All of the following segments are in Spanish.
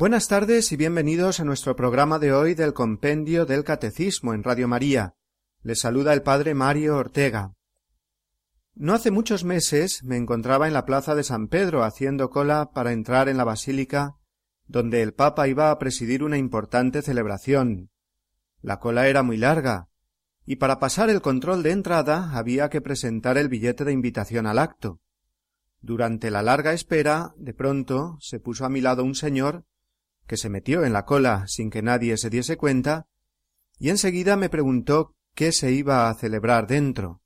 Buenas tardes y bienvenidos a nuestro programa de hoy del Compendio del Catecismo en Radio María. Les saluda el Padre Mario Ortega. No hace muchos meses me encontraba en la plaza de San Pedro haciendo cola para entrar en la basílica donde el Papa iba a presidir una importante celebración. La cola era muy larga, y para pasar el control de entrada había que presentar el billete de invitación al acto. Durante la larga espera, de pronto se puso a mi lado un señor que se metió en la cola sin que nadie se diese cuenta, y enseguida me preguntó qué se iba a celebrar dentro.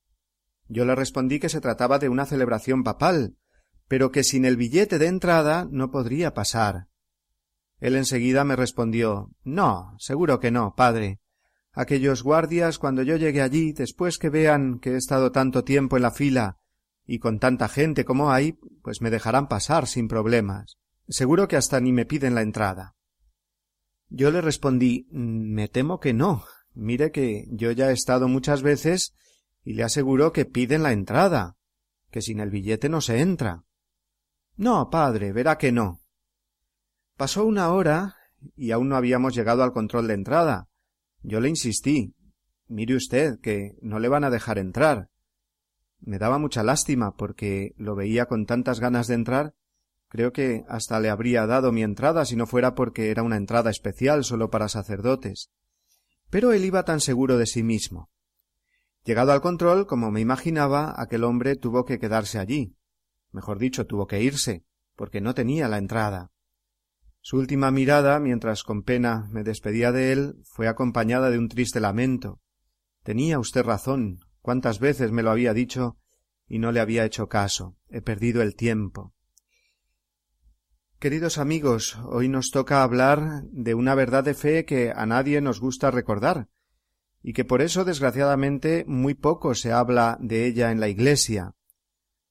Yo le respondí que se trataba de una celebración papal, pero que sin el billete de entrada no podría pasar. Él enseguida me respondió No, seguro que no, padre. Aquellos guardias, cuando yo llegue allí, después que vean que he estado tanto tiempo en la fila y con tanta gente como hay, pues me dejarán pasar sin problemas. Seguro que hasta ni me piden la entrada. Yo le respondí Me temo que no. Mire que yo ya he estado muchas veces y le aseguro que piden la entrada, que sin el billete no se entra. No, padre, verá que no. Pasó una hora y aún no habíamos llegado al control de entrada. Yo le insistí. Mire usted que no le van a dejar entrar. Me daba mucha lástima porque lo veía con tantas ganas de entrar Creo que hasta le habría dado mi entrada si no fuera porque era una entrada especial solo para sacerdotes. Pero él iba tan seguro de sí mismo. Llegado al control, como me imaginaba, aquel hombre tuvo que quedarse allí. Mejor dicho, tuvo que irse, porque no tenía la entrada. Su última mirada, mientras con pena me despedía de él, fue acompañada de un triste lamento. Tenía usted razón. Cuántas veces me lo había dicho y no le había hecho caso. He perdido el tiempo. Queridos amigos, hoy nos toca hablar de una verdad de fe que a nadie nos gusta recordar, y que por eso desgraciadamente muy poco se habla de ella en la Iglesia.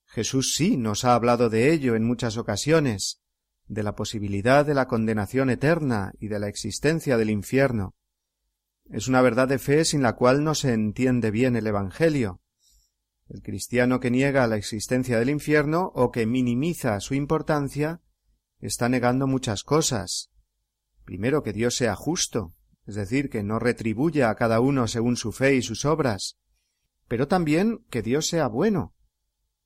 Jesús sí nos ha hablado de ello en muchas ocasiones, de la posibilidad de la condenación eterna y de la existencia del infierno. Es una verdad de fe sin la cual no se entiende bien el Evangelio. El cristiano que niega la existencia del infierno o que minimiza su importancia está negando muchas cosas. Primero que Dios sea justo, es decir, que no retribuya a cada uno según su fe y sus obras, pero también que Dios sea bueno,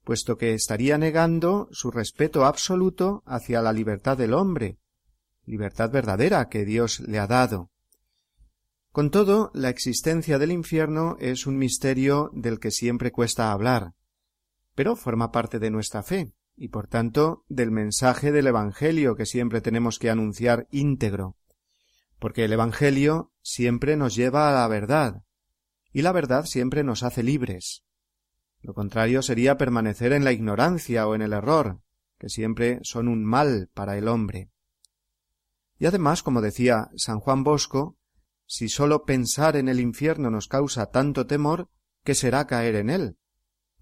puesto que estaría negando su respeto absoluto hacia la libertad del hombre, libertad verdadera que Dios le ha dado. Con todo, la existencia del infierno es un misterio del que siempre cuesta hablar, pero forma parte de nuestra fe y por tanto del mensaje del Evangelio que siempre tenemos que anunciar íntegro, porque el Evangelio siempre nos lleva a la verdad, y la verdad siempre nos hace libres. Lo contrario sería permanecer en la ignorancia o en el error, que siempre son un mal para el hombre. Y además, como decía San Juan Bosco, si sólo pensar en el infierno nos causa tanto temor, ¿qué será caer en él?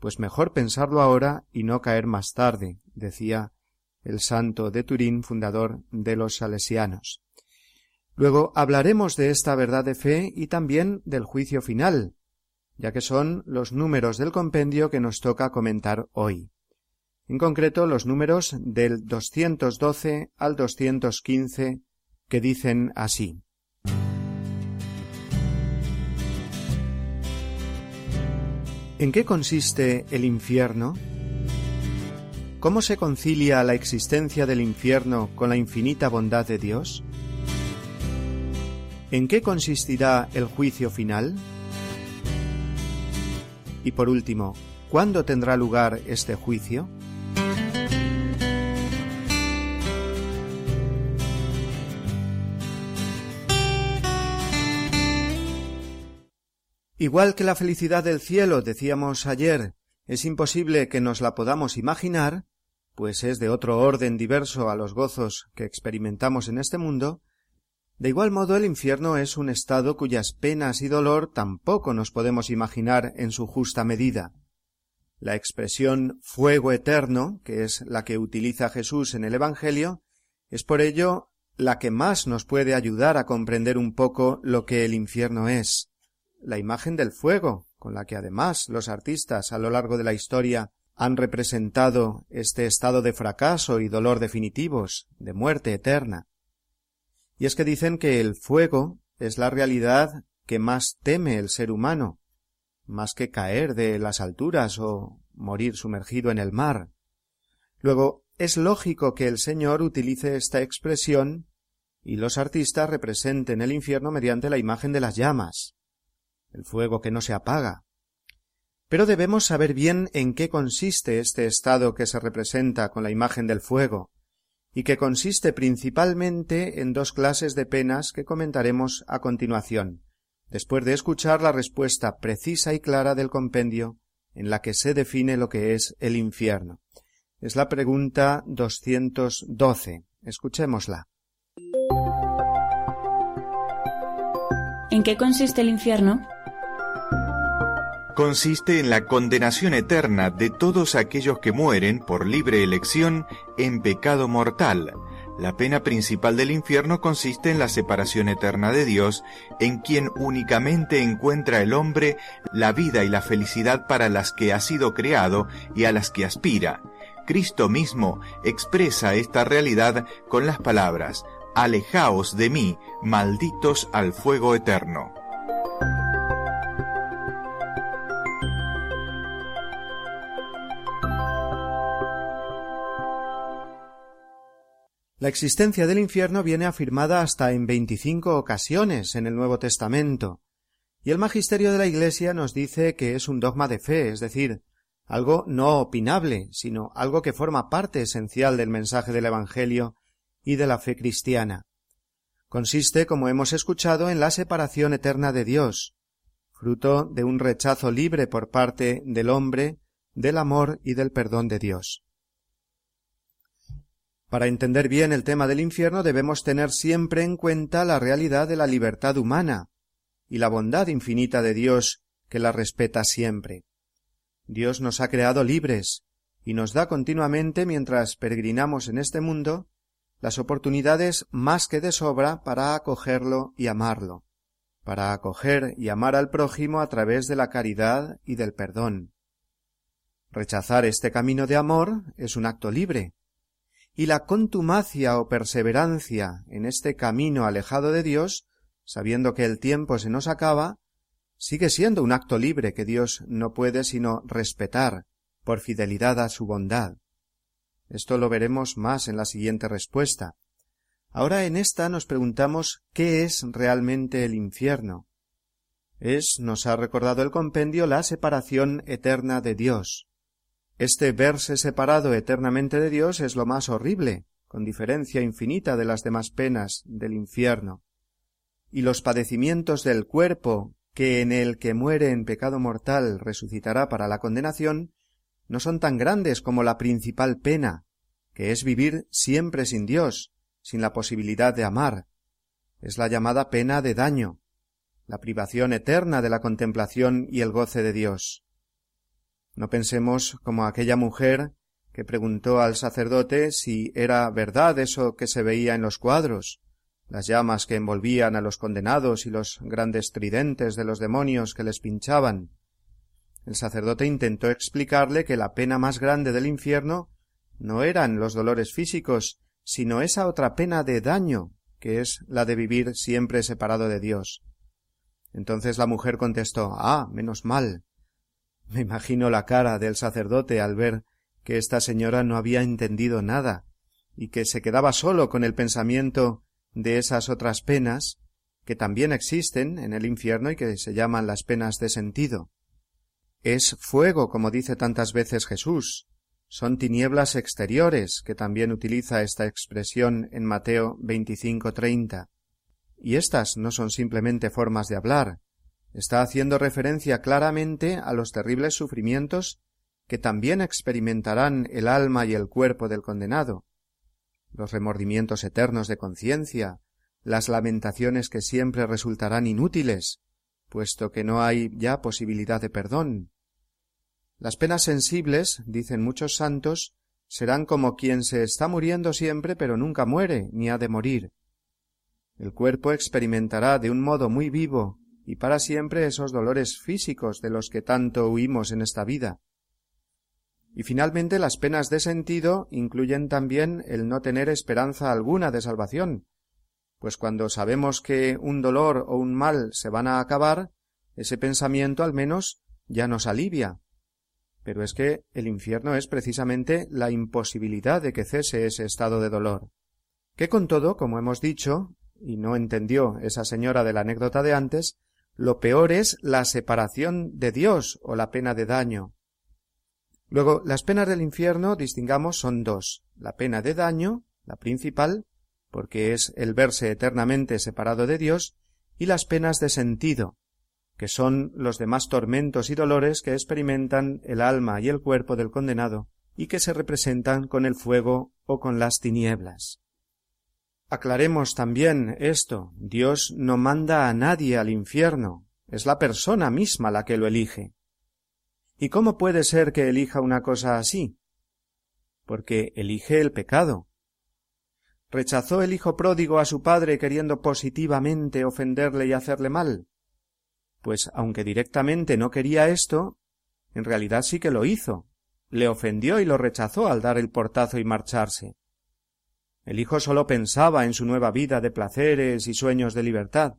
Pues mejor pensarlo ahora y no caer más tarde, decía el santo de Turín, fundador de los salesianos. Luego hablaremos de esta verdad de fe y también del juicio final, ya que son los números del compendio que nos toca comentar hoy. En concreto, los números del 212 al 215 que dicen así. ¿En qué consiste el infierno? ¿Cómo se concilia la existencia del infierno con la infinita bondad de Dios? ¿En qué consistirá el juicio final? Y por último, ¿cuándo tendrá lugar este juicio? Igual que la felicidad del cielo, decíamos ayer, es imposible que nos la podamos imaginar, pues es de otro orden diverso a los gozos que experimentamos en este mundo, De igual modo el infierno es un estado cuyas penas y dolor tampoco nos podemos imaginar en su justa medida. La expresión fuego eterno, que es la que utiliza Jesús en el Evangelio, es por ello la que más nos puede ayudar a comprender un poco lo que el infierno es. La imagen del fuego, con la que además los artistas a lo largo de la historia han representado este estado de fracaso y dolor definitivos, de muerte eterna. Y es que dicen que el fuego es la realidad que más teme el ser humano, más que caer de las alturas o morir sumergido en el mar. Luego, es lógico que el Señor utilice esta expresión y los artistas representen el infierno mediante la imagen de las llamas, el fuego que no se apaga. Pero debemos saber bien en qué consiste este estado que se representa con la imagen del fuego, y que consiste principalmente en dos clases de penas que comentaremos a continuación, después de escuchar la respuesta precisa y clara del compendio en la que se define lo que es el infierno. Es la pregunta 212. Escuchémosla. ¿En qué consiste el infierno? Consiste en la condenación eterna de todos aquellos que mueren por libre elección en pecado mortal. La pena principal del infierno consiste en la separación eterna de Dios, en quien únicamente encuentra el hombre la vida y la felicidad para las que ha sido creado y a las que aspira. Cristo mismo expresa esta realidad con las palabras, Alejaos de mí, malditos al fuego eterno. La existencia del infierno viene afirmada hasta en veinticinco ocasiones en el Nuevo Testamento, y el magisterio de la Iglesia nos dice que es un dogma de fe, es decir, algo no opinable, sino algo que forma parte esencial del mensaje del Evangelio y de la fe cristiana. Consiste, como hemos escuchado, en la separación eterna de Dios, fruto de un rechazo libre por parte del hombre del amor y del perdón de Dios. Para entender bien el tema del infierno debemos tener siempre en cuenta la realidad de la libertad humana y la bondad infinita de Dios que la respeta siempre. Dios nos ha creado libres y nos da continuamente mientras peregrinamos en este mundo las oportunidades más que de sobra para acogerlo y amarlo, para acoger y amar al prójimo a través de la caridad y del perdón. Rechazar este camino de amor es un acto libre, y la contumacia o perseverancia en este camino alejado de Dios, sabiendo que el tiempo se nos acaba, sigue siendo un acto libre que Dios no puede sino respetar por fidelidad a su bondad. Esto lo veremos más en la siguiente respuesta. Ahora en esta nos preguntamos qué es realmente el infierno. Es, nos ha recordado el compendio, la separación eterna de Dios. Este verse separado eternamente de Dios es lo más horrible, con diferencia infinita de las demás penas del infierno. Y los padecimientos del cuerpo, que en el que muere en pecado mortal resucitará para la condenación, no son tan grandes como la principal pena, que es vivir siempre sin Dios, sin la posibilidad de amar. Es la llamada pena de daño, la privación eterna de la contemplación y el goce de Dios. No pensemos como aquella mujer que preguntó al sacerdote si era verdad eso que se veía en los cuadros, las llamas que envolvían a los condenados y los grandes tridentes de los demonios que les pinchaban. El sacerdote intentó explicarle que la pena más grande del infierno no eran los dolores físicos, sino esa otra pena de daño, que es la de vivir siempre separado de Dios. Entonces la mujer contestó Ah, menos mal. Me imagino la cara del sacerdote al ver que esta señora no había entendido nada, y que se quedaba solo con el pensamiento de esas otras penas que también existen en el infierno y que se llaman las penas de sentido. Es fuego, como dice tantas veces Jesús. Son tinieblas exteriores, que también utiliza esta expresión en Mateo 25:30. Y estas no son simplemente formas de hablar. Está haciendo referencia claramente a los terribles sufrimientos que también experimentarán el alma y el cuerpo del condenado, los remordimientos eternos de conciencia, las lamentaciones que siempre resultarán inútiles, puesto que no hay ya posibilidad de perdón. Las penas sensibles, dicen muchos santos, serán como quien se está muriendo siempre pero nunca muere ni ha de morir. El cuerpo experimentará de un modo muy vivo y para siempre esos dolores físicos de los que tanto huimos en esta vida. Y finalmente las penas de sentido incluyen también el no tener esperanza alguna de salvación, pues cuando sabemos que un dolor o un mal se van a acabar, ese pensamiento al menos ya nos alivia. Pero es que el infierno es precisamente la imposibilidad de que cese ese estado de dolor. Que con todo, como hemos dicho, y no entendió esa señora de la anécdota de antes, lo peor es la separación de Dios o la pena de daño. Luego, las penas del infierno, distingamos, son dos. La pena de daño, la principal, porque es el verse eternamente separado de Dios, y las penas de sentido, que son los demás tormentos y dolores que experimentan el alma y el cuerpo del condenado, y que se representan con el fuego o con las tinieblas. Aclaremos también esto. Dios no manda a nadie al infierno. Es la persona misma la que lo elige. ¿Y cómo puede ser que elija una cosa así? Porque elige el pecado. ¿Rechazó el hijo pródigo a su padre queriendo positivamente ofenderle y hacerle mal? Pues aunque directamente no quería esto, en realidad sí que lo hizo. Le ofendió y lo rechazó al dar el portazo y marcharse. El hijo sólo pensaba en su nueva vida de placeres y sueños de libertad,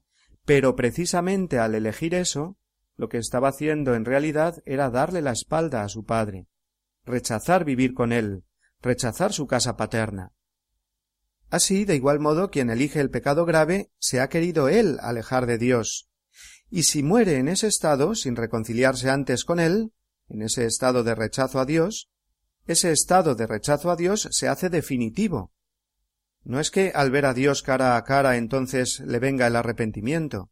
pero precisamente al elegir eso, lo que estaba haciendo en realidad era darle la espalda a su padre, rechazar vivir con él, rechazar su casa paterna. Así, de igual modo, quien elige el pecado grave se ha querido él alejar de Dios, y si muere en ese estado, sin reconciliarse antes con él, en ese estado de rechazo a Dios, ese estado de rechazo a Dios se hace definitivo, no es que al ver a Dios cara a cara entonces le venga el arrepentimiento.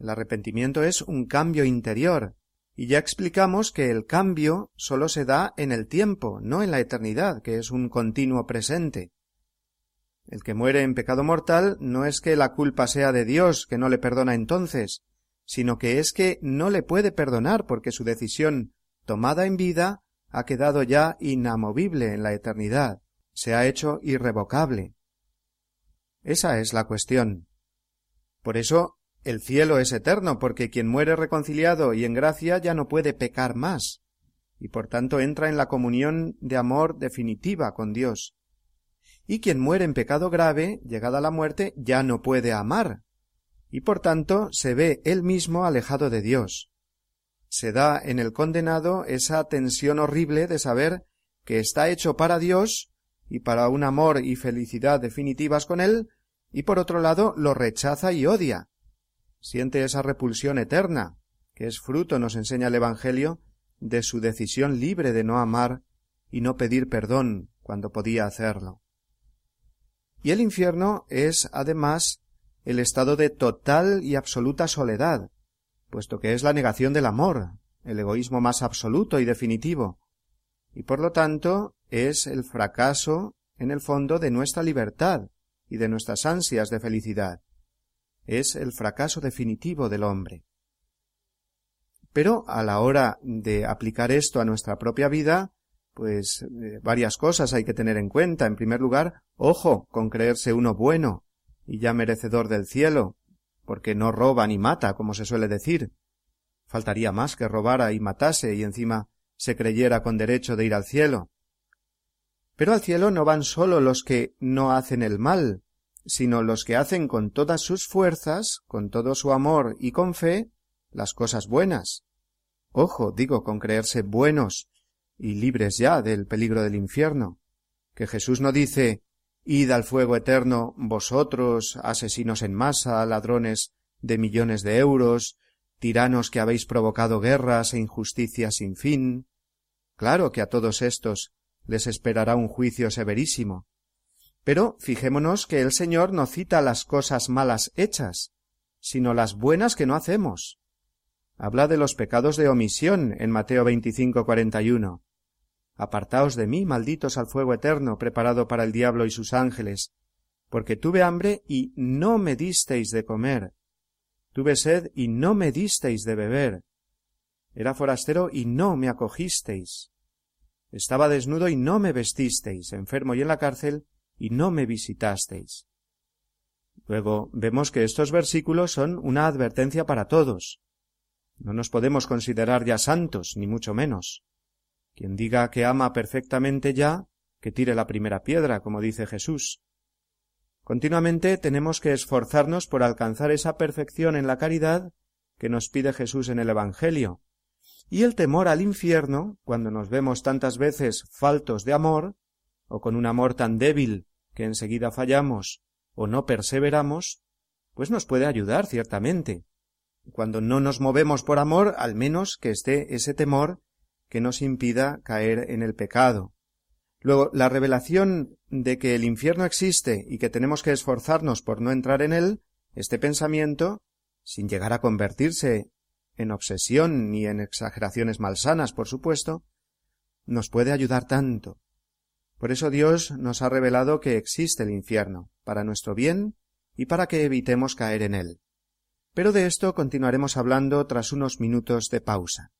El arrepentimiento es un cambio interior, y ya explicamos que el cambio sólo se da en el tiempo, no en la eternidad, que es un continuo presente. El que muere en pecado mortal no es que la culpa sea de Dios, que no le perdona entonces, sino que es que no le puede perdonar porque su decisión tomada en vida ha quedado ya inamovible en la eternidad, se ha hecho irrevocable. Esa es la cuestión. Por eso el cielo es eterno, porque quien muere reconciliado y en gracia ya no puede pecar más, y por tanto entra en la comunión de amor definitiva con Dios. Y quien muere en pecado grave, llegada la muerte, ya no puede amar, y por tanto se ve él mismo alejado de Dios. Se da en el condenado esa tensión horrible de saber que está hecho para Dios y para un amor y felicidad definitivas con él, y por otro lado lo rechaza y odia. Siente esa repulsión eterna, que es fruto, nos enseña el Evangelio, de su decisión libre de no amar y no pedir perdón cuando podía hacerlo. Y el infierno es, además, el estado de total y absoluta soledad, puesto que es la negación del amor, el egoísmo más absoluto y definitivo, y por lo tanto es el fracaso, en el fondo, de nuestra libertad, y de nuestras ansias de felicidad. Es el fracaso definitivo del hombre. Pero a la hora de aplicar esto a nuestra propia vida, pues eh, varias cosas hay que tener en cuenta. En primer lugar, ojo con creerse uno bueno y ya merecedor del cielo, porque no roba ni mata, como se suele decir. Faltaría más que robara y matase y encima se creyera con derecho de ir al cielo. Pero al cielo no van sólo los que no hacen el mal, sino los que hacen con todas sus fuerzas, con todo su amor y con fe, las cosas buenas. Ojo, digo, con creerse buenos y libres ya del peligro del infierno, que Jesús no dice Id al fuego eterno vosotros, asesinos en masa, ladrones de millones de euros, tiranos que habéis provocado guerras e injusticias sin fin. Claro que a todos estos les esperará un juicio severísimo. Pero fijémonos que el Señor no cita las cosas malas hechas, sino las buenas que no hacemos. Habla de los pecados de omisión en Mateo 25, 41. Apartaos de mí, malditos al fuego eterno preparado para el diablo y sus ángeles, porque tuve hambre y no me disteis de comer, tuve sed y no me disteis de beber, era forastero y no me acogisteis, estaba desnudo y no me vestisteis, enfermo y en la cárcel y no me visitasteis. Luego vemos que estos versículos son una advertencia para todos. No nos podemos considerar ya santos, ni mucho menos. Quien diga que ama perfectamente ya, que tire la primera piedra, como dice Jesús. Continuamente tenemos que esforzarnos por alcanzar esa perfección en la caridad que nos pide Jesús en el Evangelio. Y el temor al infierno, cuando nos vemos tantas veces faltos de amor, o con un amor tan débil que enseguida fallamos o no perseveramos, pues nos puede ayudar ciertamente. Cuando no nos movemos por amor, al menos que esté ese temor que nos impida caer en el pecado. Luego, la revelación de que el infierno existe y que tenemos que esforzarnos por no entrar en él, este pensamiento, sin llegar a convertirse en obsesión ni en exageraciones malsanas, por supuesto, nos puede ayudar tanto. Por eso Dios nos ha revelado que existe el infierno, para nuestro bien y para que evitemos caer en él. Pero de esto continuaremos hablando tras unos minutos de pausa.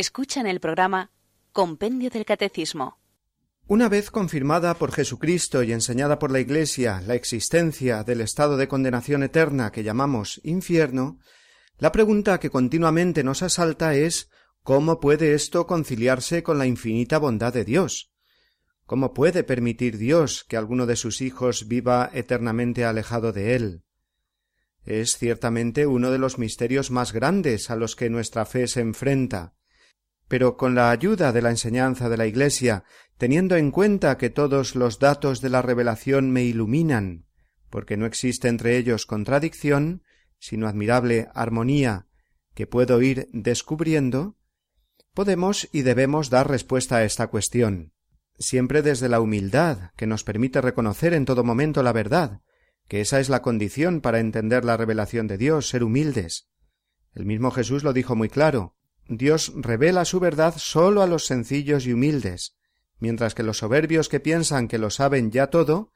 Escuchan el programa Compendio del Catecismo. Una vez confirmada por Jesucristo y enseñada por la Iglesia la existencia del estado de condenación eterna que llamamos infierno, la pregunta que continuamente nos asalta es ¿cómo puede esto conciliarse con la infinita bondad de Dios? ¿Cómo puede permitir Dios que alguno de sus hijos viva eternamente alejado de Él? Es ciertamente uno de los misterios más grandes a los que nuestra fe se enfrenta, pero con la ayuda de la enseñanza de la Iglesia, teniendo en cuenta que todos los datos de la revelación me iluminan, porque no existe entre ellos contradicción, sino admirable armonía que puedo ir descubriendo, podemos y debemos dar respuesta a esta cuestión, siempre desde la humildad que nos permite reconocer en todo momento la verdad, que esa es la condición para entender la revelación de Dios, ser humildes. El mismo Jesús lo dijo muy claro Dios revela su verdad sólo a los sencillos y humildes, mientras que los soberbios que piensan que lo saben ya todo,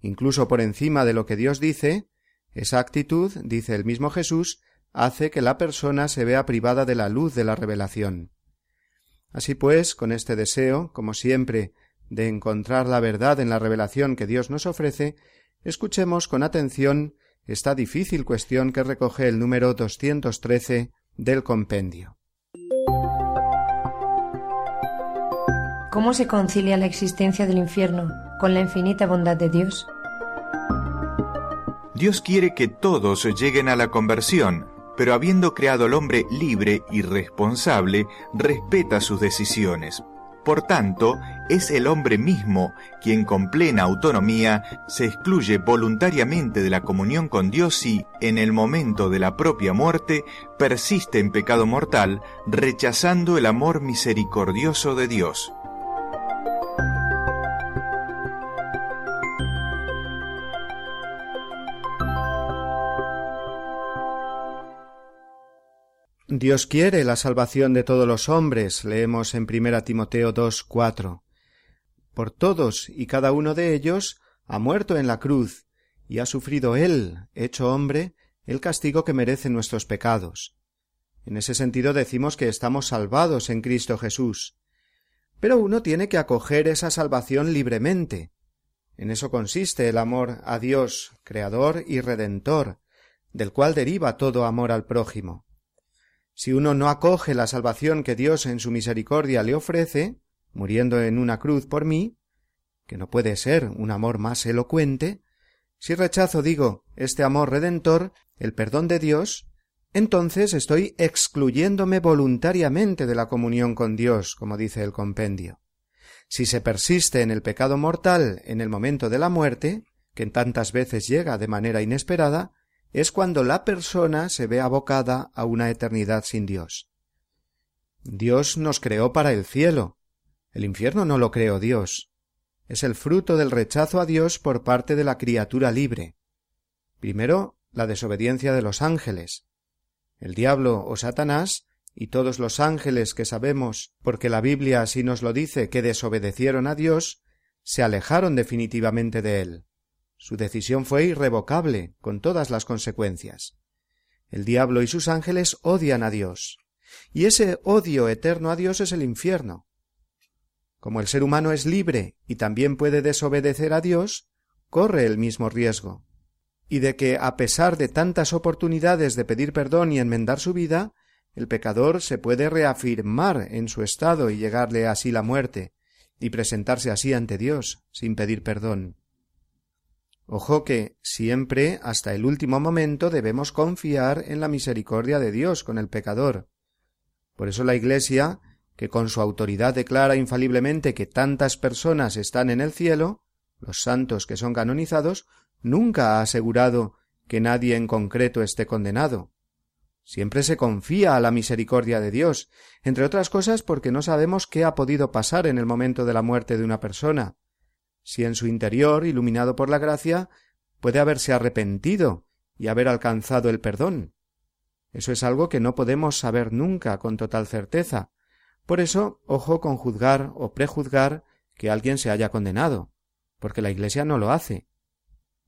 incluso por encima de lo que Dios dice, esa actitud, dice el mismo Jesús, hace que la persona se vea privada de la luz de la revelación. Así pues, con este deseo, como siempre, de encontrar la verdad en la revelación que Dios nos ofrece, escuchemos con atención esta difícil cuestión que recoge el número 213 del compendio. ¿Cómo se concilia la existencia del infierno con la infinita bondad de Dios? Dios quiere que todos lleguen a la conversión, pero habiendo creado al hombre libre y responsable, respeta sus decisiones. Por tanto, es el hombre mismo quien con plena autonomía se excluye voluntariamente de la comunión con Dios y, en el momento de la propia muerte, persiste en pecado mortal, rechazando el amor misericordioso de Dios. Dios quiere la salvación de todos los hombres, leemos en primera Timoteo 2, 4. Por todos y cada uno de ellos ha muerto en la cruz, y ha sufrido él, hecho hombre, el castigo que merecen nuestros pecados. En ese sentido decimos que estamos salvados en Cristo Jesús. Pero uno tiene que acoger esa salvación libremente. En eso consiste el amor a Dios, Creador y Redentor, del cual deriva todo amor al prójimo. Si uno no acoge la salvación que Dios en su misericordia le ofrece, muriendo en una cruz por mí, que no puede ser un amor más elocuente, si rechazo, digo, este amor redentor, el perdón de Dios, entonces estoy excluyéndome voluntariamente de la comunión con Dios, como dice el compendio. Si se persiste en el pecado mortal en el momento de la muerte, que tantas veces llega de manera inesperada, es cuando la persona se ve abocada a una eternidad sin Dios. Dios nos creó para el cielo. El infierno no lo creó Dios. Es el fruto del rechazo a Dios por parte de la criatura libre. Primero, la desobediencia de los ángeles. El diablo o Satanás y todos los ángeles que sabemos, porque la Biblia así nos lo dice, que desobedecieron a Dios, se alejaron definitivamente de él. Su decisión fue irrevocable, con todas las consecuencias. El diablo y sus ángeles odian a Dios, y ese odio eterno a Dios es el infierno. Como el ser humano es libre y también puede desobedecer a Dios, corre el mismo riesgo, y de que, a pesar de tantas oportunidades de pedir perdón y enmendar su vida, el pecador se puede reafirmar en su estado y llegarle así la muerte, y presentarse así ante Dios, sin pedir perdón. Ojo que siempre, hasta el último momento, debemos confiar en la misericordia de Dios con el pecador. Por eso la Iglesia, que con su autoridad declara infaliblemente que tantas personas están en el cielo, los santos que son canonizados, nunca ha asegurado que nadie en concreto esté condenado. Siempre se confía a la misericordia de Dios, entre otras cosas porque no sabemos qué ha podido pasar en el momento de la muerte de una persona, si en su interior, iluminado por la gracia, puede haberse arrepentido y haber alcanzado el perdón. Eso es algo que no podemos saber nunca con total certeza. Por eso, ojo con juzgar o prejuzgar que alguien se haya condenado, porque la Iglesia no lo hace.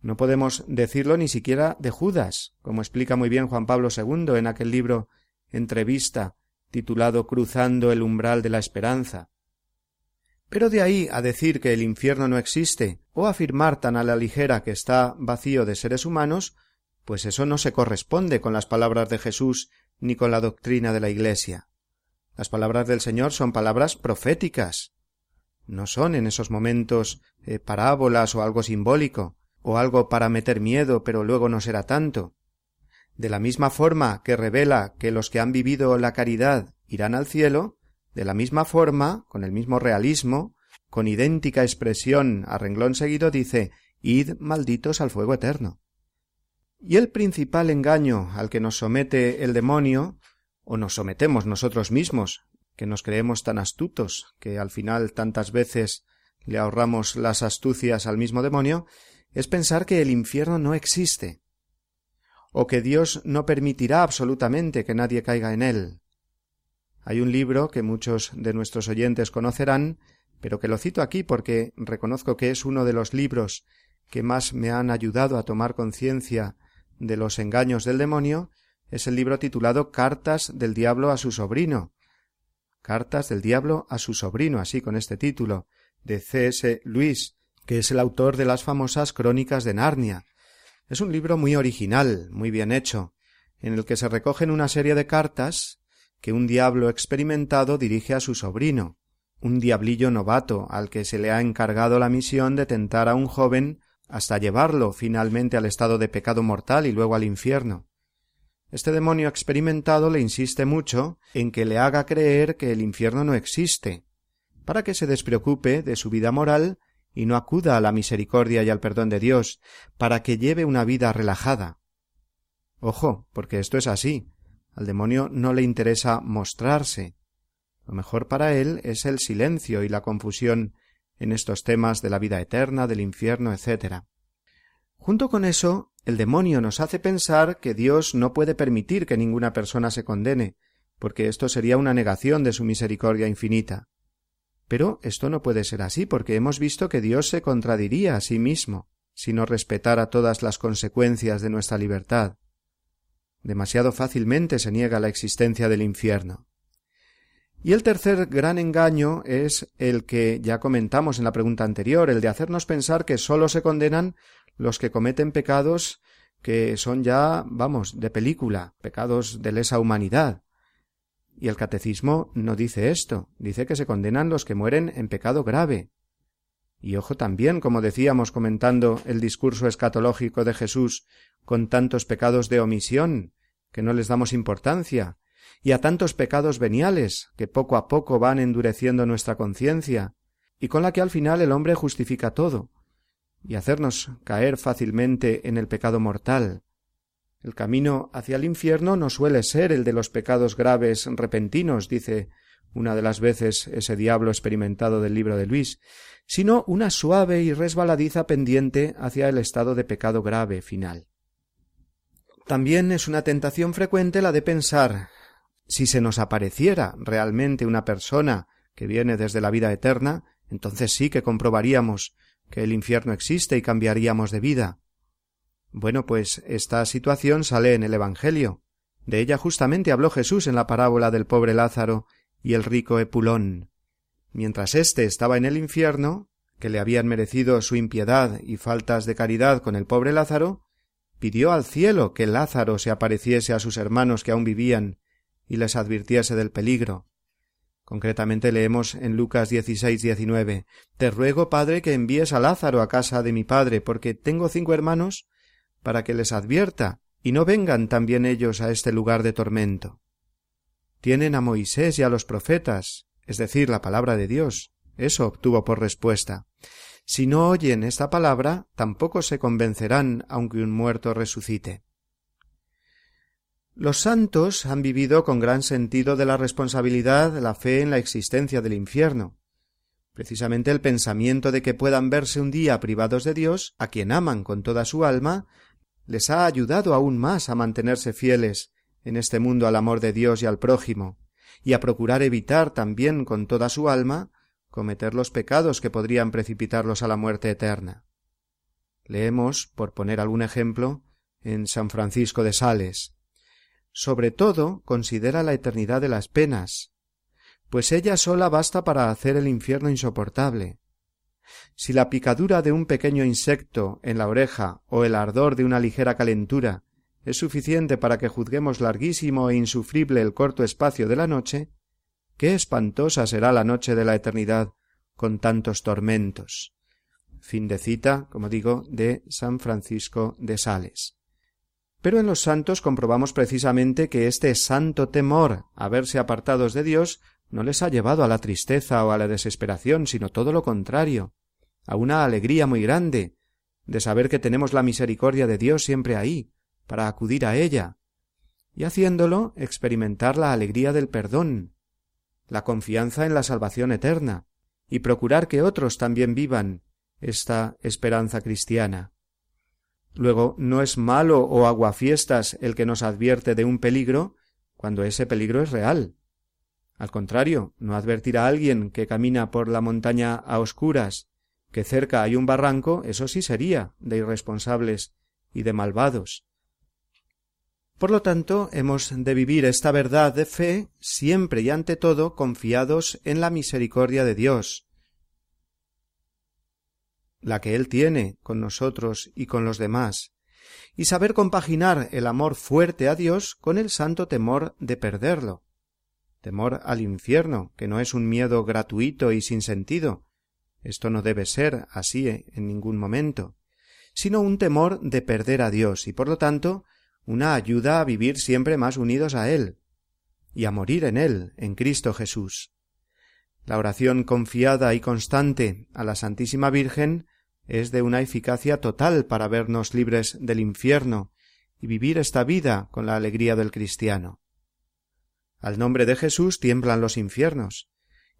No podemos decirlo ni siquiera de Judas, como explica muy bien Juan Pablo II en aquel libro Entrevista, titulado Cruzando el umbral de la esperanza. Pero de ahí a decir que el infierno no existe, o afirmar tan a la ligera que está vacío de seres humanos, pues eso no se corresponde con las palabras de Jesús ni con la doctrina de la Iglesia. Las palabras del Señor son palabras proféticas. No son en esos momentos eh, parábolas o algo simbólico, o algo para meter miedo, pero luego no será tanto. De la misma forma que revela que los que han vivido la caridad irán al cielo, de la misma forma, con el mismo realismo, con idéntica expresión a renglón seguido dice Id malditos al fuego eterno. Y el principal engaño al que nos somete el demonio, o nos sometemos nosotros mismos, que nos creemos tan astutos, que al final tantas veces le ahorramos las astucias al mismo demonio, es pensar que el infierno no existe, o que Dios no permitirá absolutamente que nadie caiga en él, hay un libro que muchos de nuestros oyentes conocerán, pero que lo cito aquí porque reconozco que es uno de los libros que más me han ayudado a tomar conciencia de los engaños del demonio, es el libro titulado Cartas del Diablo a su sobrino. Cartas del Diablo a su sobrino, así con este título, de C. S. Luis, que es el autor de las famosas Crónicas de Narnia. Es un libro muy original, muy bien hecho, en el que se recogen una serie de cartas que un diablo experimentado dirige a su sobrino, un diablillo novato al que se le ha encargado la misión de tentar a un joven hasta llevarlo finalmente al estado de pecado mortal y luego al infierno. Este demonio experimentado le insiste mucho en que le haga creer que el infierno no existe, para que se despreocupe de su vida moral y no acuda a la misericordia y al perdón de Dios, para que lleve una vida relajada. Ojo, porque esto es así. Al demonio no le interesa mostrarse. Lo mejor para él es el silencio y la confusión en estos temas de la vida eterna, del infierno, etc. Junto con eso, el demonio nos hace pensar que Dios no puede permitir que ninguna persona se condene, porque esto sería una negación de su misericordia infinita. Pero esto no puede ser así, porque hemos visto que Dios se contradiría a sí mismo si no respetara todas las consecuencias de nuestra libertad. Demasiado fácilmente se niega la existencia del infierno. Y el tercer gran engaño es el que ya comentamos en la pregunta anterior, el de hacernos pensar que sólo se condenan los que cometen pecados que son ya, vamos, de película, pecados de lesa humanidad. Y el catecismo no dice esto, dice que se condenan los que mueren en pecado grave. Y ojo también, como decíamos comentando el discurso escatológico de Jesús, con tantos pecados de omisión, que no les damos importancia, y a tantos pecados veniales, que poco a poco van endureciendo nuestra conciencia, y con la que al final el hombre justifica todo, y hacernos caer fácilmente en el pecado mortal, el camino hacia el infierno no suele ser el de los pecados graves repentinos, dice una de las veces ese diablo experimentado del libro de Luis, sino una suave y resbaladiza pendiente hacia el estado de pecado grave final. También es una tentación frecuente la de pensar si se nos apareciera realmente una persona que viene desde la vida eterna, entonces sí que comprobaríamos que el infierno existe y cambiaríamos de vida. Bueno, pues esta situación sale en el Evangelio. De ella justamente habló Jesús en la parábola del pobre Lázaro y el rico Epulón. Mientras éste estaba en el infierno, que le habían merecido su impiedad y faltas de caridad con el pobre Lázaro, pidió al cielo que Lázaro se apareciese a sus hermanos que aún vivían y les advirtiese del peligro. Concretamente leemos en Lucas 16, 19 Te ruego, Padre, que envíes a Lázaro a casa de mi padre, porque tengo cinco hermanos para que les advierta y no vengan también ellos a este lugar de tormento. Tienen a Moisés y a los profetas, es decir, la palabra de Dios. Eso obtuvo por respuesta. Si no oyen esta palabra, tampoco se convencerán aunque un muerto resucite. Los santos han vivido con gran sentido de la responsabilidad la fe en la existencia del infierno. Precisamente el pensamiento de que puedan verse un día privados de Dios, a quien aman con toda su alma, les ha ayudado aún más a mantenerse fieles en este mundo al amor de Dios y al prójimo, y a procurar evitar también con toda su alma cometer los pecados que podrían precipitarlos a la muerte eterna. Leemos, por poner algún ejemplo, en San Francisco de Sales. Sobre todo considera la eternidad de las penas, pues ella sola basta para hacer el infierno insoportable, si la picadura de un pequeño insecto en la oreja o el ardor de una ligera calentura es suficiente para que juzguemos larguísimo e insufrible el corto espacio de la noche, qué espantosa será la noche de la eternidad con tantos tormentos. Fin de cita, como digo, de San Francisco de Sales. Pero en los santos comprobamos precisamente que este santo temor a verse apartados de Dios no les ha llevado a la tristeza o a la desesperación, sino todo lo contrario, a una alegría muy grande de saber que tenemos la misericordia de Dios siempre ahí, para acudir a ella, y haciéndolo experimentar la alegría del perdón, la confianza en la salvación eterna, y procurar que otros también vivan esta esperanza cristiana. Luego, no es malo o aguafiestas el que nos advierte de un peligro cuando ese peligro es real. Al contrario, no advertir a alguien que camina por la montaña a oscuras que cerca hay un barranco, eso sí sería de irresponsables y de malvados. Por lo tanto, hemos de vivir esta verdad de fe siempre y ante todo confiados en la misericordia de Dios, la que Él tiene con nosotros y con los demás, y saber compaginar el amor fuerte a Dios con el santo temor de perderlo. temor al infierno, que no es un miedo gratuito y sin sentido. Esto no debe ser así en ningún momento, sino un temor de perder a Dios y por lo tanto una ayuda a vivir siempre más unidos a Él y a morir en Él, en Cristo Jesús. La oración confiada y constante a la Santísima Virgen es de una eficacia total para vernos libres del infierno y vivir esta vida con la alegría del cristiano. Al nombre de Jesús tiemblan los infiernos,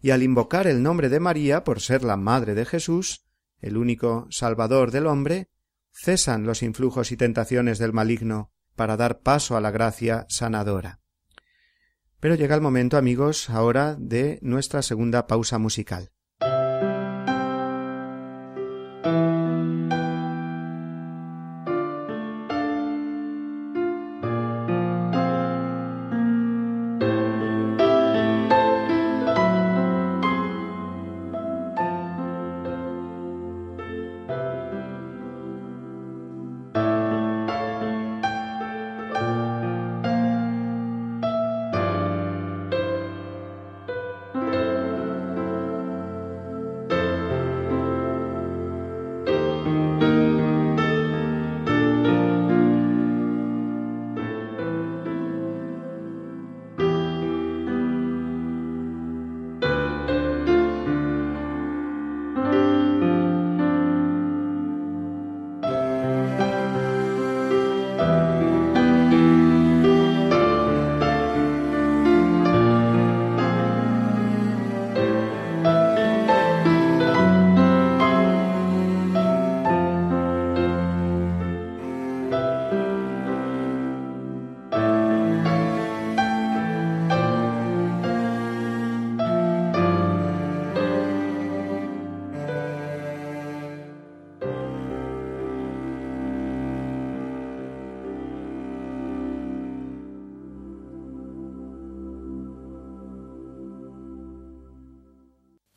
y al invocar el nombre de María por ser la madre de Jesús, el único Salvador del hombre, cesan los influjos y tentaciones del maligno para dar paso a la gracia sanadora. Pero llega el momento, amigos, ahora de nuestra segunda pausa musical.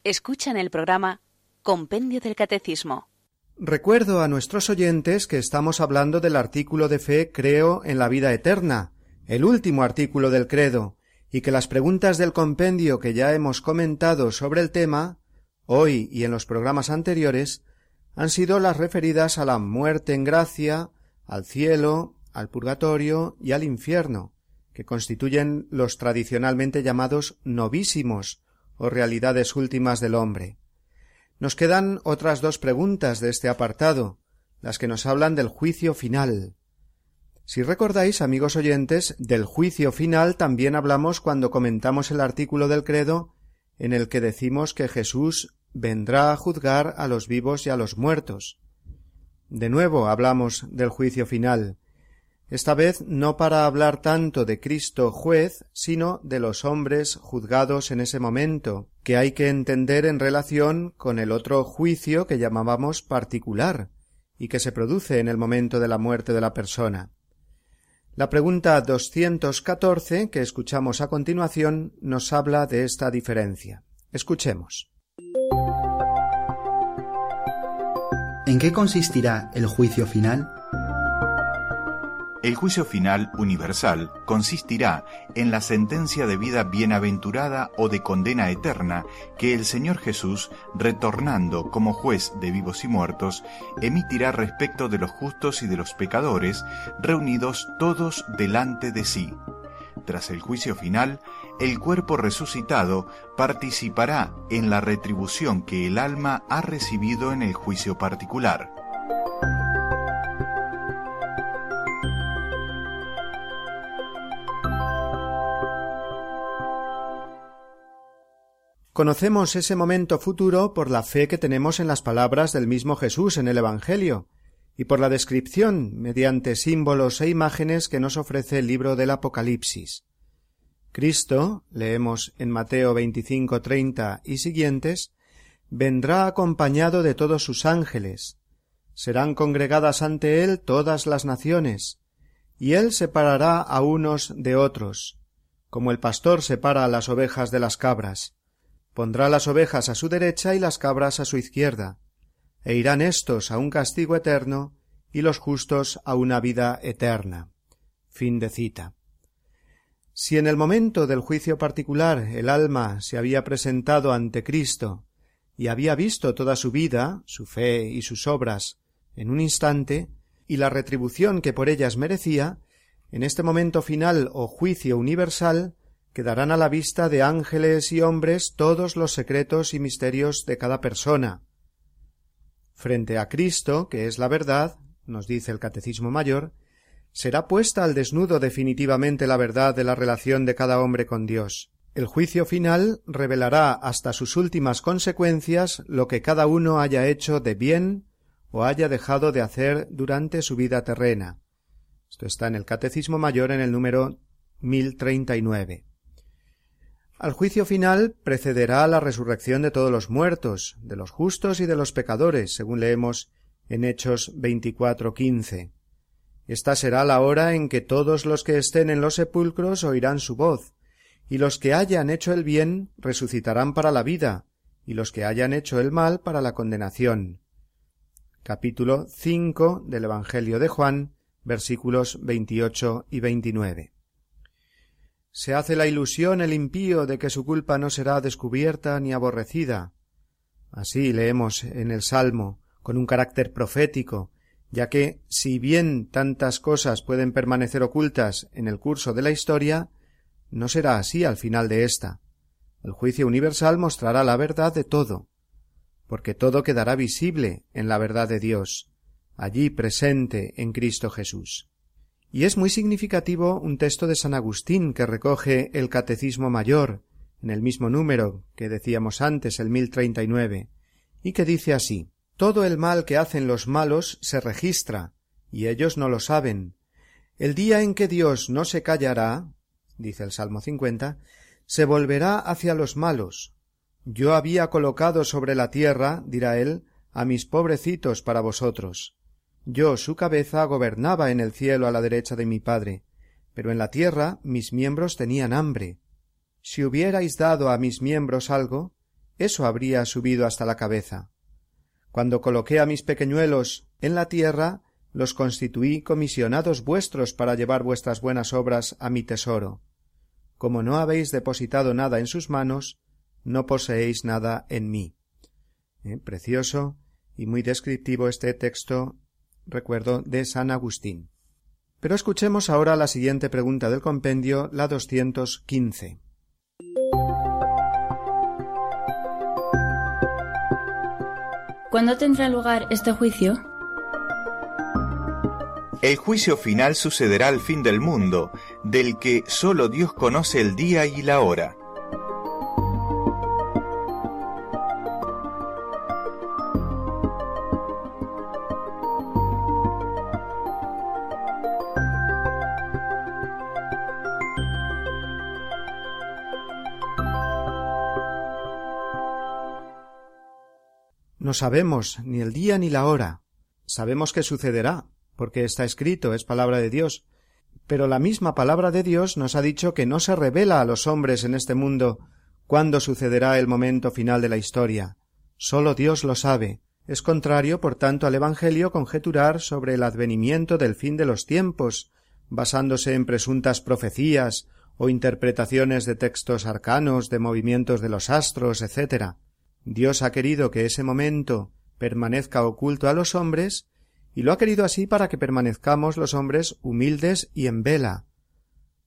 Escuchan el programa Compendio del Catecismo. Recuerdo a nuestros oyentes que estamos hablando del artículo de fe Creo en la vida eterna, el último artículo del credo, y que las preguntas del compendio que ya hemos comentado sobre el tema, hoy y en los programas anteriores, han sido las referidas a la muerte en gracia, al cielo, al purgatorio y al infierno, que constituyen los tradicionalmente llamados novísimos, o realidades últimas del hombre. Nos quedan otras dos preguntas de este apartado, las que nos hablan del juicio final. Si recordáis, amigos oyentes, del juicio final también hablamos cuando comentamos el artículo del credo en el que decimos que Jesús vendrá a juzgar a los vivos y a los muertos. De nuevo hablamos del juicio final, esta vez no para hablar tanto de Cristo juez, sino de los hombres juzgados en ese momento, que hay que entender en relación con el otro juicio que llamábamos particular, y que se produce en el momento de la muerte de la persona. La pregunta 214 que escuchamos a continuación nos habla de esta diferencia. Escuchemos. ¿En qué consistirá el juicio final? El juicio final universal consistirá en la sentencia de vida bienaventurada o de condena eterna que el Señor Jesús, retornando como juez de vivos y muertos, emitirá respecto de los justos y de los pecadores, reunidos todos delante de sí. Tras el juicio final, el cuerpo resucitado participará en la retribución que el alma ha recibido en el juicio particular. Conocemos ese momento futuro por la fe que tenemos en las palabras del mismo Jesús en el Evangelio, y por la descripción, mediante símbolos e imágenes que nos ofrece el libro del Apocalipsis. Cristo, leemos en Mateo 25, 30 y siguientes, vendrá acompañado de todos sus ángeles. Serán congregadas ante él todas las naciones, y él separará a unos de otros, como el pastor separa a las ovejas de las cabras Pondrá las ovejas a su derecha y las cabras a su izquierda, e irán éstos a un castigo eterno y los justos a una vida eterna. Fin de cita. Si en el momento del juicio particular el alma se había presentado ante Cristo y había visto toda su vida, su fe y sus obras en un instante, y la retribución que por ellas merecía, en este momento final o juicio universal quedarán a la vista de ángeles y hombres todos los secretos y misterios de cada persona. Frente a Cristo, que es la verdad, nos dice el Catecismo Mayor, será puesta al desnudo definitivamente la verdad de la relación de cada hombre con Dios. El juicio final revelará hasta sus últimas consecuencias lo que cada uno haya hecho de bien o haya dejado de hacer durante su vida terrena. Esto está en el Catecismo Mayor en el número 1039. Al juicio final precederá la resurrección de todos los muertos, de los justos y de los pecadores, según leemos en Hechos 24:15. Esta será la hora en que todos los que estén en los sepulcros oirán su voz, y los que hayan hecho el bien resucitarán para la vida, y los que hayan hecho el mal para la condenación. Capítulo 5 del Evangelio de Juan, versículos 28 y 29. Se hace la ilusión el impío de que su culpa no será descubierta ni aborrecida. Así leemos en el Salmo, con un carácter profético, ya que, si bien tantas cosas pueden permanecer ocultas en el curso de la historia, no será así al final de ésta. El juicio universal mostrará la verdad de todo, porque todo quedará visible en la verdad de Dios, allí presente en Cristo Jesús. Y es muy significativo un texto de San Agustín que recoge el Catecismo Mayor, en el mismo número que decíamos antes, el mil treinta y nueve, y que dice así todo el mal que hacen los malos se registra, y ellos no lo saben. El día en que Dios no se callará, dice el Salmo 50, se volverá hacia los malos. Yo había colocado sobre la tierra, dirá él, a mis pobrecitos para vosotros. Yo, su cabeza, gobernaba en el cielo a la derecha de mi Padre, pero en la tierra mis miembros tenían hambre. Si hubierais dado a mis miembros algo, eso habría subido hasta la cabeza. Cuando coloqué a mis pequeñuelos en la tierra, los constituí comisionados vuestros para llevar vuestras buenas obras a mi tesoro. Como no habéis depositado nada en sus manos, no poseéis nada en mí. Eh, precioso y muy descriptivo este texto, recuerdo, de San Agustín. Pero escuchemos ahora la siguiente pregunta del compendio, la doscientos quince. ¿Cuándo tendrá lugar este juicio? El juicio final sucederá al fin del mundo, del que sólo Dios conoce el día y la hora. No sabemos ni el día ni la hora. Sabemos que sucederá, porque está escrito, es palabra de Dios. Pero la misma palabra de Dios nos ha dicho que no se revela a los hombres en este mundo cuándo sucederá el momento final de la historia. Sólo Dios lo sabe. Es contrario, por tanto, al Evangelio conjeturar sobre el advenimiento del fin de los tiempos, basándose en presuntas profecías o interpretaciones de textos arcanos, de movimientos de los astros, etc. Dios ha querido que ese momento permanezca oculto a los hombres, y lo ha querido así para que permanezcamos los hombres humildes y en vela,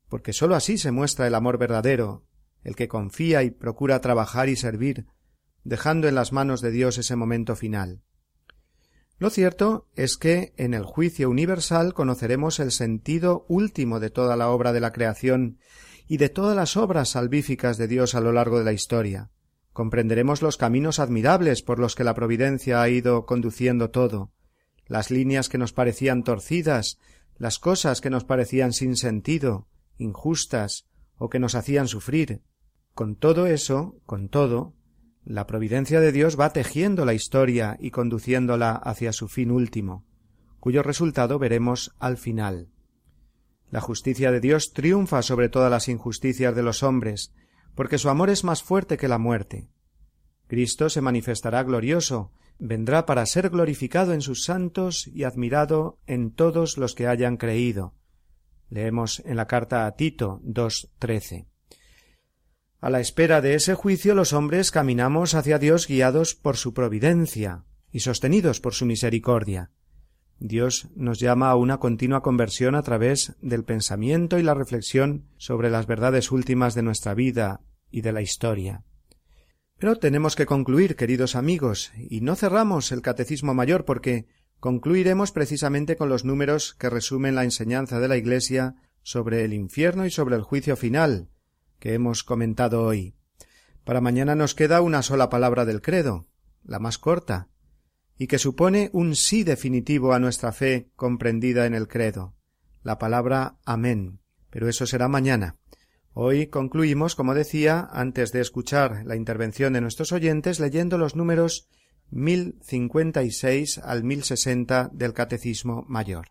porque sólo así se muestra el amor verdadero, el que confía y procura trabajar y servir, dejando en las manos de Dios ese momento final. Lo cierto es que en el juicio universal conoceremos el sentido último de toda la obra de la creación y de todas las obras salvíficas de Dios a lo largo de la historia comprenderemos los caminos admirables por los que la Providencia ha ido conduciendo todo, las líneas que nos parecían torcidas, las cosas que nos parecían sin sentido, injustas, o que nos hacían sufrir. Con todo eso, con todo, la providencia de Dios va tejiendo la historia y conduciéndola hacia su fin último, cuyo resultado veremos al final. La justicia de Dios triunfa sobre todas las injusticias de los hombres, porque su amor es más fuerte que la muerte. Cristo se manifestará glorioso, vendrá para ser glorificado en sus santos y admirado en todos los que hayan creído. Leemos en la carta a Tito 2.13. A la espera de ese juicio los hombres caminamos hacia Dios guiados por su providencia y sostenidos por su misericordia. Dios nos llama a una continua conversión a través del pensamiento y la reflexión sobre las verdades últimas de nuestra vida y de la historia. Pero tenemos que concluir, queridos amigos, y no cerramos el Catecismo Mayor porque concluiremos precisamente con los números que resumen la enseñanza de la Iglesia sobre el infierno y sobre el juicio final, que hemos comentado hoy. Para mañana nos queda una sola palabra del credo, la más corta, y que supone un sí definitivo a nuestra fe comprendida en el credo, la palabra Amén. Pero eso será mañana. Hoy concluimos, como decía, antes de escuchar la intervención de nuestros oyentes, leyendo los números 1056 al 1060 del Catecismo Mayor.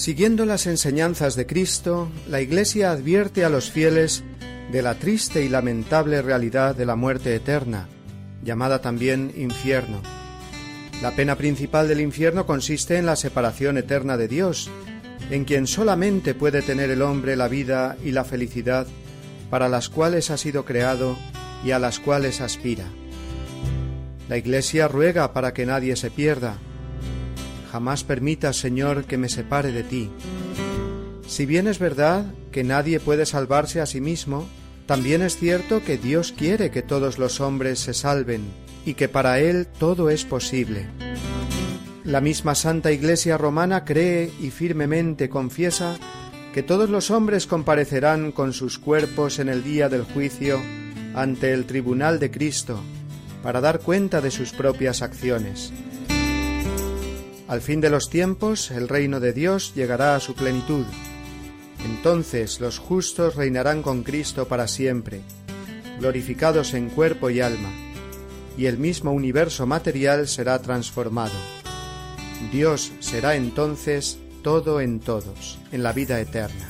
Siguiendo las enseñanzas de Cristo, la Iglesia advierte a los fieles de la triste y lamentable realidad de la muerte eterna, llamada también infierno. La pena principal del infierno consiste en la separación eterna de Dios, en quien solamente puede tener el hombre la vida y la felicidad para las cuales ha sido creado y a las cuales aspira. La Iglesia ruega para que nadie se pierda, Jamás permitas, Señor, que me separe de ti. Si bien es verdad que nadie puede salvarse a sí mismo, también es cierto que Dios quiere que todos los hombres se salven y que para Él todo es posible. La misma Santa Iglesia romana cree y firmemente confiesa que todos los hombres comparecerán con sus cuerpos en el día del juicio ante el tribunal de Cristo para dar cuenta de sus propias acciones. Al fin de los tiempos el reino de Dios llegará a su plenitud. Entonces los justos reinarán con Cristo para siempre, glorificados en cuerpo y alma, y el mismo universo material será transformado. Dios será entonces todo en todos, en la vida eterna.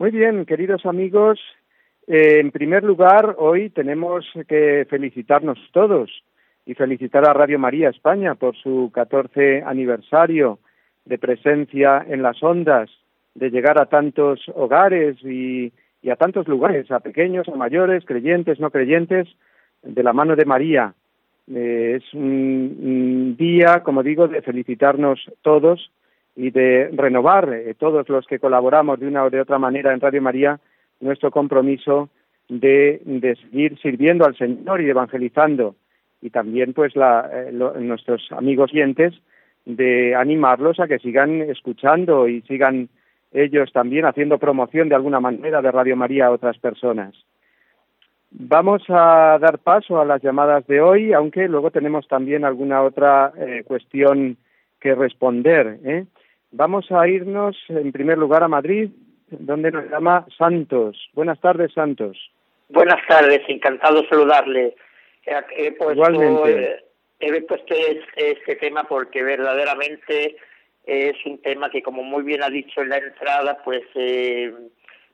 Muy bien, queridos amigos. Eh, en primer lugar, hoy tenemos que felicitarnos todos y felicitar a Radio María España por su 14 aniversario de presencia en las ondas, de llegar a tantos hogares y a tantos lugares, a pequeños, a mayores, creyentes, no creyentes, de la mano de María. Eh, es un, día, como digo, de felicitarnos todos y de renovar eh, todos los que colaboramos de una o de otra manera en Radio María nuestro compromiso de, seguir sirviendo al Señor y evangelizando y también pues la, eh, nuestros amigos oyentes de animarlos a que sigan escuchando y sigan ellos también haciendo promoción de alguna manera de Radio María a otras personas. Vamos a dar paso a las llamadas de hoy, aunque luego tenemos también alguna otra eh, cuestión que responder. ¿eh? Vamos a irnos en primer lugar a Madrid, donde nos llama Santos. Buenas tardes, Santos. Buenas tardes, encantado de saludarle. He puesto, he puesto este tema porque verdaderamente es un tema que, como muy bien ha dicho en la entrada, pues eh,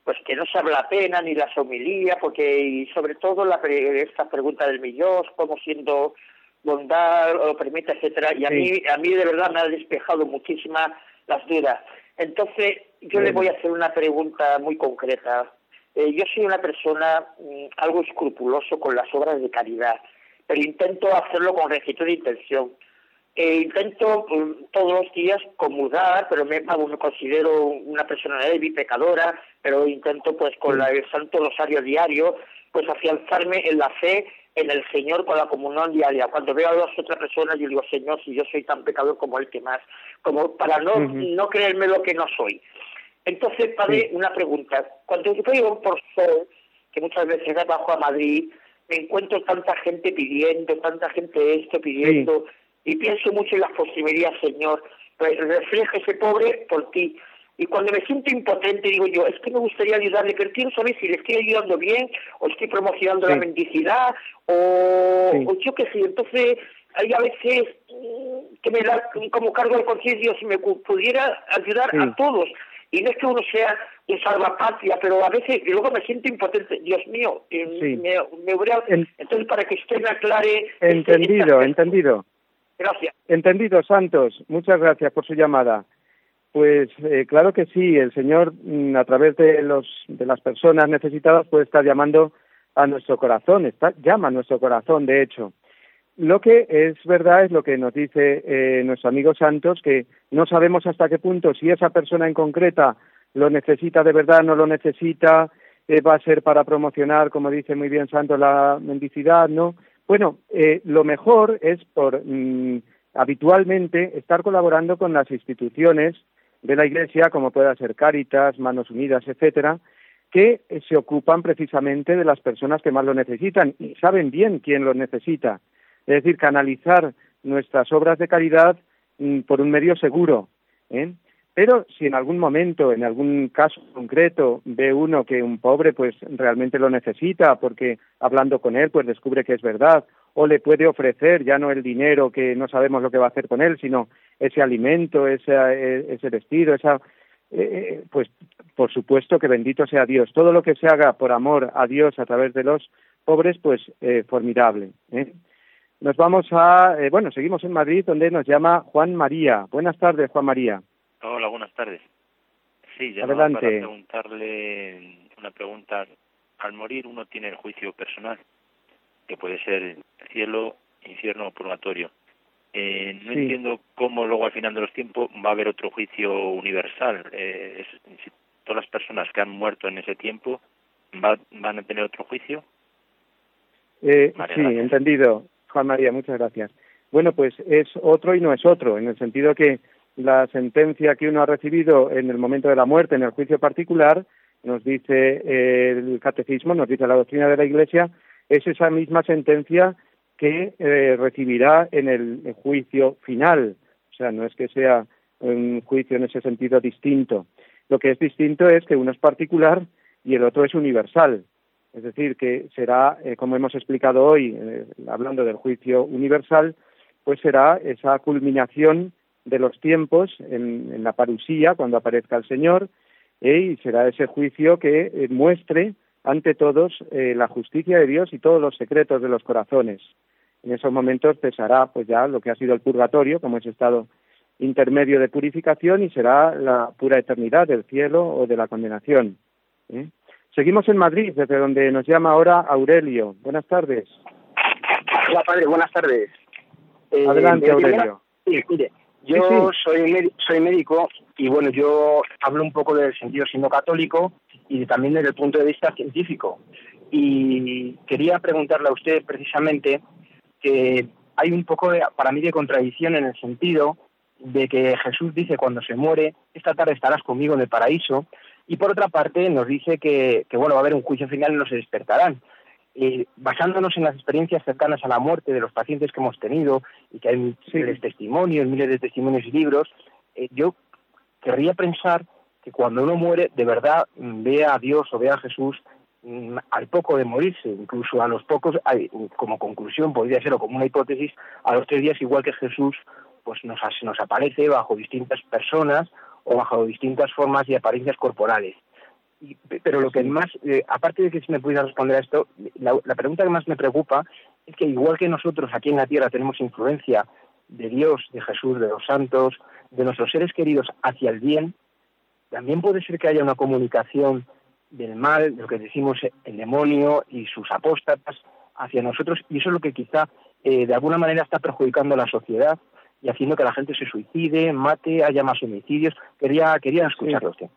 pues que no se habla la pena ni la homilía, porque y sobre todo la, esta pregunta del millón, como siendo bondad o permite, etcétera, y a mí a mí de verdad me ha despejado muchísimas las dudas. Entonces, yo le voy a hacer una pregunta muy concreta. Eh, yo soy una persona mm, algo escrupuloso con las obras de caridad, pero intento hacerlo con rectitud de intención. Eh, intento mm, todos los días comulgar, pero me, me considero una persona débil, pecadora, pero intento pues con la, el Santo Rosario diario, pues afianzarme en la fe en el Señor con la comunión diaria. Cuando veo a las otras personas, yo digo, Señor, si yo soy tan pecador como el que más, como para no, no creerme lo que no soy. Entonces, padre, una pregunta. Cuando yo voy por sol, que muchas veces bajo a Madrid, me encuentro tanta gente pidiendo, tanta gente esto pidiendo, y pienso mucho en las posibilidades, Señor. Refleja ese pobre por ti. Y cuando me siento impotente, digo yo, es que me gustaría ayudarle, pero quiero saber si le estoy ayudando bien, o estoy promocionando la mendicidad, o, yo qué sé. Entonces, hay a veces mm, que me da como cargo de conciencia si me pudiera ayudar a todos y no es que uno sea un salvapatria, pero a veces luego me siento impotente. Dios mío, eh, me, me entonces para que usted me aclare. Este, entendido, entendido. Gracias. Entendido, Santos. Muchas gracias por su llamada. Pues eh, claro que sí, el Señor mm, a través de los de las personas necesitadas puede estar llamando a nuestro corazón, está, llama a nuestro corazón, de hecho. Lo que es verdad es lo que nos dice eh, nuestro amigo Santos, que no sabemos hasta qué punto si esa persona en concreta lo necesita de verdad, no lo necesita, eh, va a ser para promocionar, como dice muy bien Santos, la mendicidad, ¿no? Bueno, eh, lo mejor es por mm, habitualmente estar colaborando con las instituciones de la Iglesia, como pueda ser Cáritas, Manos Unidas, etcétera, que se ocupan precisamente de las personas que más lo necesitan y saben bien quién lo necesita es decir, canalizar nuestras obras de caridad mm, por un medio seguro. ¿eh? Pero si en algún momento, en algún caso concreto, ve uno que un pobre pues realmente lo necesita porque hablando con él pues descubre que es verdad o le puede ofrecer ya no el dinero que no sabemos lo que va a hacer con él, sino ese alimento, ese, ese vestido, esa eh, eh, pues por supuesto que bendito sea Dios. Todo lo que se haga por amor a Dios a través de los pobres, pues formidable. ¿eh? Nos vamos a, eh, bueno, seguimos en Madrid, donde nos llama Juan María. Buenas tardes, Juan María. Hola, buenas tardes. Sí, ya para preguntarle una pregunta. Al morir uno tiene el juicio personal, que puede ser cielo, infierno o purgatorio. Eh, no entiendo cómo luego al final de los tiempos va a haber otro juicio universal. Eh, si todas las personas que han muerto en ese tiempo van a tener otro juicio. Eh, sí, entendido. Juan María, muchas gracias. Bueno, pues es otro y no es otro, en el sentido que la sentencia que uno ha recibido en el momento de la muerte, en el juicio particular, nos dice el catecismo, nos dice la doctrina de la Iglesia, es esa misma sentencia que eh, recibirá en el juicio final. O sea, no es que sea un juicio en ese sentido distinto. Lo que es distinto es que uno es particular y el otro es universal. Es decir, que será, eh, como hemos explicado hoy, eh, hablando del juicio universal, pues será esa culminación de los tiempos en, la parusía, cuando aparezca el Señor, ¿eh? y será ese juicio que eh, muestre ante todos eh, la justicia de Dios y todos los secretos de los corazones. En esos momentos cesará pues ya lo que ha sido el purgatorio, como ese estado intermedio de purificación, y será la pura eternidad del cielo o de la condenación. Seguimos en Madrid, desde donde nos llama ahora Aurelio. Buenas tardes. Hola, padre, buenas tardes. Adelante, Aurelio. Sí, mire, yo Soy, soy médico y bueno, yo hablo un poco del sentido siendo católico y también desde el punto de vista científico. Y quería preguntarle a usted precisamente que hay un poco de, para mí de contradicción en el sentido de que Jesús dice cuando se muere, esta tarde estarás conmigo en el paraíso, y por otra parte nos dice que, que bueno, va a haber un juicio final y no se despertarán. Eh, basándonos en las experiencias cercanas a la muerte de los pacientes que hemos tenido y que hay miles de testimonios, miles de testimonios y libros, eh, yo querría pensar que cuando uno muere, de verdad mm, vea a Dios o vea a Jesús mm, al poco de morirse, incluso a los pocos, como conclusión podría ser o como una hipótesis, a los tres días, igual que Jesús, pues nos, nos aparece bajo distintas personas o bajo distintas formas y apariencias corporales pero lo que más, eh, aparte de que si me pudiera responder a esto, la, pregunta que más me preocupa es que igual que nosotros aquí en la Tierra tenemos influencia de Dios, de Jesús, de los santos, de nuestros seres queridos hacia el bien, también puede ser que haya una comunicación del mal, de lo que decimos el demonio y sus apóstatas hacia nosotros, y eso es lo que quizá eh, de alguna manera está perjudicando a la sociedad y haciendo que la gente se suicide, mate, haya más homicidios. Quería, quería escucharlo usted.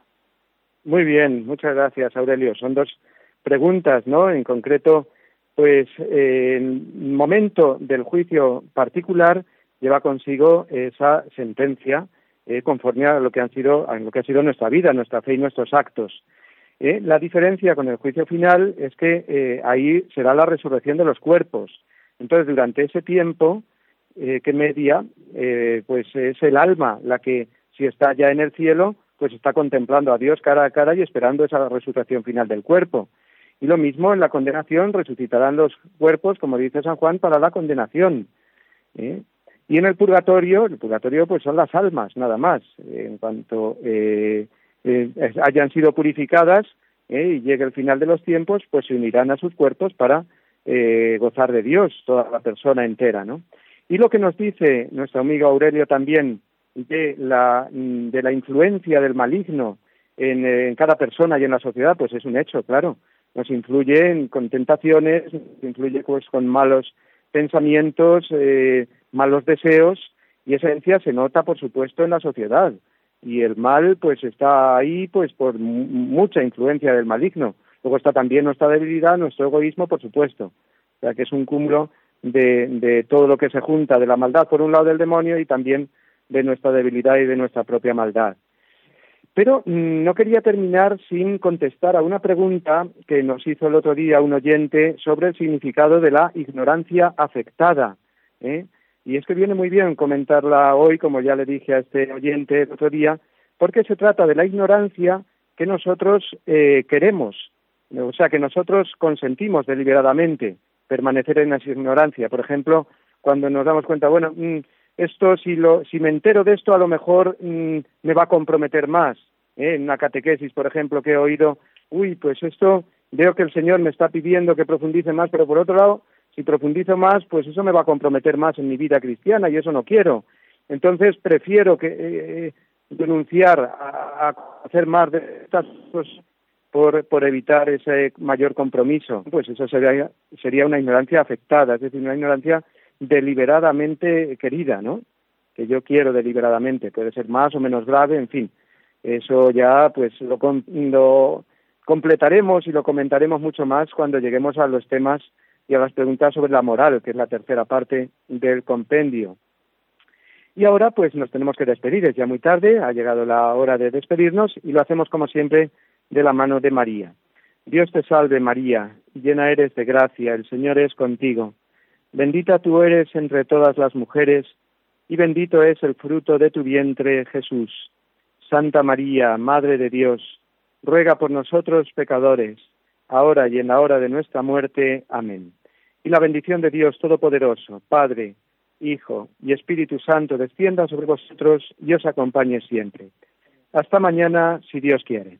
Muy bien, muchas gracias, Aurelio. Son dos preguntas, ¿no? En concreto, pues eh, el momento del juicio particular lleva consigo esa sentencia eh, conforme a lo que han sido lo que ha sido nuestra vida, nuestra fe y nuestros actos. Eh, la diferencia con el juicio final es que eh, ahí será la resurrección de los cuerpos. Entonces, durante ese tiempo que media, pues es el alma la que, si está ya en el cielo, pues está contemplando a Dios cara a cara y esperando esa resurrección final del cuerpo. Y lo mismo en la condenación, resucitarán los cuerpos, como dice San Juan, para la condenación. ¿eh? Y en el purgatorio, el purgatorio pues son las almas, nada más. en cuanto eh, eh, hayan sido purificadas y llegue el final de los tiempos, pues se unirán a sus cuerpos para gozar de Dios, toda la persona entera, ¿no? Y lo que nos dice nuestro amigo Aurelio también de la, de la influencia del maligno en, cada persona y en la sociedad, pues es un hecho, claro. Nos influye con tentaciones, nos influye pues con malos pensamientos, eh, malos deseos, y esencia se nota, por supuesto, en la sociedad. Y el mal, pues está ahí, pues por mucha influencia del maligno. Luego está también nuestra debilidad, nuestro egoísmo, por supuesto. O sea que es un cúmulo de, de todo lo que se junta de la maldad por un lado del demonio y también de nuestra debilidad y de nuestra propia maldad. Pero mm, no quería terminar sin contestar a una pregunta que nos hizo el otro día un oyente sobre el significado de la ignorancia afectada. ¿eh? Y es que viene muy bien comentarla hoy, como ya le dije a este oyente el otro día, porque se trata de la ignorancia que nosotros eh, queremos, o sea, que nosotros consentimos deliberadamente permanecer en esa ignorancia. Por ejemplo, cuando nos damos cuenta, bueno, mm, esto si lo si me entero de esto a lo mejor mm, me va a comprometer más ¿eh? en una catequesis por ejemplo que he oído uy pues esto veo que el señor me está pidiendo que profundice más pero por otro lado si profundizo más pues eso me va a comprometer más en mi vida cristiana y eso no quiero entonces prefiero que eh, denunciar a, hacer más de estas cosas por, por evitar ese mayor compromiso pues eso sería sería una ignorancia afectada es decir una ignorancia deliberadamente querida, ¿no? Que yo quiero deliberadamente, puede ser más o menos grave, en fin. Eso ya pues lo, lo completaremos y lo comentaremos mucho más cuando lleguemos a los temas y a las preguntas sobre la moral, que es la tercera parte del compendio. Y ahora pues nos tenemos que despedir, es ya muy tarde, ha llegado la hora de despedirnos y lo hacemos como siempre de la mano de María. Dios te salve María, llena eres de gracia, el Señor es contigo. Bendita tú eres entre todas las mujeres, y bendito es el fruto de tu vientre, Jesús. Santa María, Madre de Dios, ruega por nosotros pecadores, ahora y en la hora de nuestra muerte. Amén. Y la bendición de Dios Todopoderoso, Padre, Hijo y Espíritu Santo, descienda sobre vosotros y os acompañe siempre. Hasta mañana, si Dios quiere.